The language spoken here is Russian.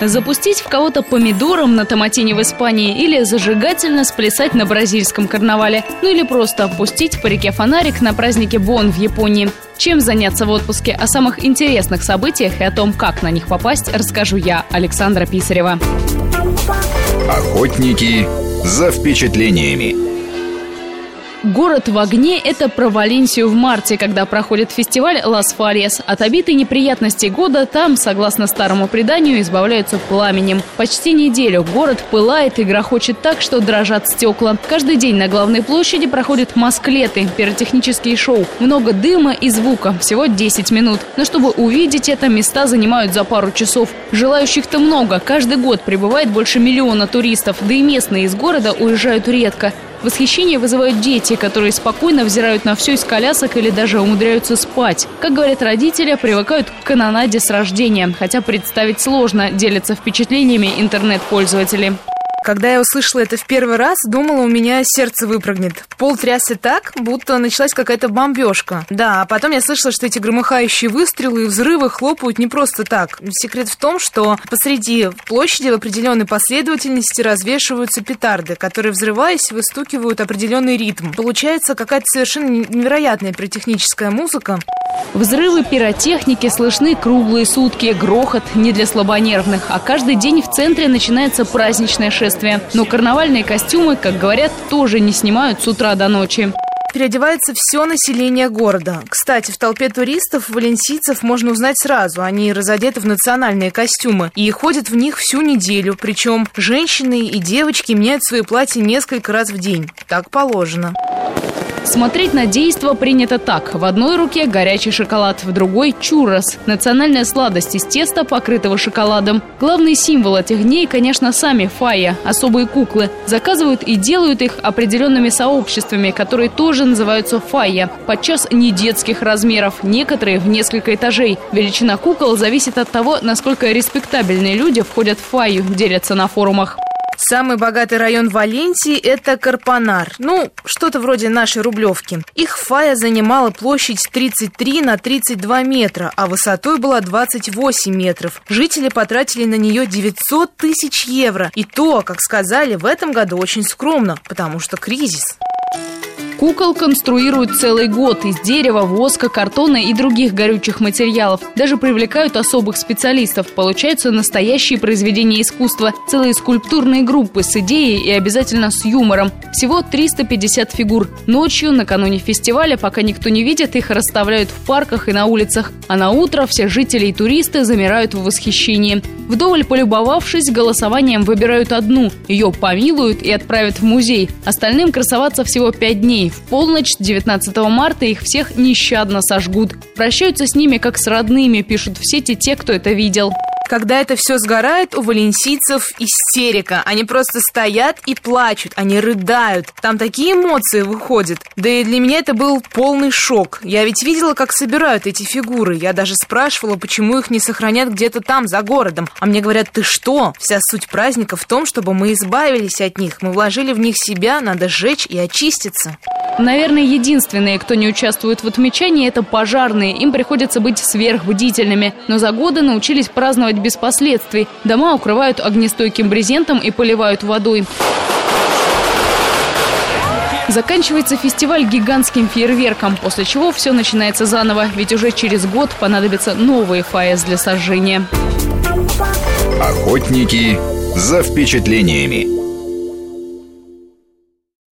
Запустить в кого-то помидором на томатине в Испании или зажигательно сплясать на бразильском карнавале. Ну или просто опустить по реке фонарик на празднике Бон в Японии. Чем заняться в отпуске? О самых интересных событиях и о том, как на них попасть, расскажу я, Александра Писарева. Охотники за впечатлениями. Город в огне – это про Валенсию в марте, когда проходит фестиваль «Лас Фарьес». От обитой неприятностей года там, согласно старому преданию, избавляются пламенем. Почти неделю город пылает и грохочет так, что дрожат стекла. Каждый день на главной площади проходят масклеты, пиротехнические шоу. Много дыма и звука, всего 10 минут. Но чтобы увидеть это, места занимают за пару часов. Желающих-то много, каждый год прибывает больше миллиона туристов, да и местные из города уезжают редко. Восхищение вызывают дети, которые спокойно взирают на все из колясок или даже умудряются спать. Как говорят родители, привыкают к канонаде с рождения, хотя представить сложно, делятся впечатлениями интернет-пользователи. Когда я услышала это в первый раз, думала, у меня сердце выпрыгнет. Пол трясся так, будто началась какая-то бомбежка. Да, а потом я слышала, что эти громыхающие выстрелы и взрывы хлопают не просто так. Секрет в том, что посреди площади в определенной последовательности развешиваются петарды, которые, взрываясь, выстукивают определенный ритм. Получается какая-то совершенно невероятная пиротехническая музыка. Взрывы пиротехники слышны круглые сутки. Грохот не для слабонервных. А каждый день в центре начинается праздничное шествие. Но карнавальные костюмы, как говорят, тоже не снимают с утра до ночи переодевается все население города. Кстати, в толпе туристов валенсийцев можно узнать сразу. Они разодеты в национальные костюмы и ходят в них всю неделю. Причем женщины и девочки меняют свои платья несколько раз в день. Так положено. Смотреть на действо принято так. В одной руке горячий шоколад, в другой – чуррос. Национальная сладость из теста, покрытого шоколадом. Главный символ этих дней, конечно, сами фая, особые куклы. Заказывают и делают их определенными сообществами, которые тоже называются фая. Подчас не детских размеров, некоторые в несколько этажей. Величина кукол зависит от того, насколько респектабельные люди входят в фаю, делятся на форумах. Самый богатый район Валенсии – это Карпанар. Ну, что-то вроде нашей Рублевки. Их фая занимала площадь 33 на 32 метра, а высотой была 28 метров. Жители потратили на нее 900 тысяч евро. И то, как сказали, в этом году очень скромно, потому что кризис. Кукол конструируют целый год из дерева, воска, картона и других горючих материалов. Даже привлекают особых специалистов. Получаются настоящие произведения искусства, целые скульптурные группы с идеей и обязательно с юмором. Всего 350 фигур. Ночью, накануне фестиваля, пока никто не видит, их расставляют в парках и на улицах. А на утро все жители и туристы замирают в восхищении. Вдоволь полюбовавшись, голосованием выбирают одну. Ее помилуют и отправят в музей. Остальным красоваться всего пять дней. В полночь 19 марта их всех нещадно сожгут. Прощаются с ними как с родными, пишут в сети те, кто это видел. Когда это все сгорает, у валенсийцев истерика. Они просто стоят и плачут, они рыдают. Там такие эмоции выходят. Да и для меня это был полный шок. Я ведь видела, как собирают эти фигуры. Я даже спрашивала, почему их не сохранят где-то там, за городом. А мне говорят, ты что? Вся суть праздника в том, чтобы мы избавились от них. Мы вложили в них себя, надо сжечь и очиститься. Наверное, единственные, кто не участвует в отмечании, это пожарные. Им приходится быть сверхбдительными. Но за годы научились праздновать без последствий. Дома укрывают огнестойким брезентом и поливают водой. Заканчивается фестиваль гигантским фейерверком, после чего все начинается заново, ведь уже через год понадобятся новые фаес для сожжения. Охотники за впечатлениями.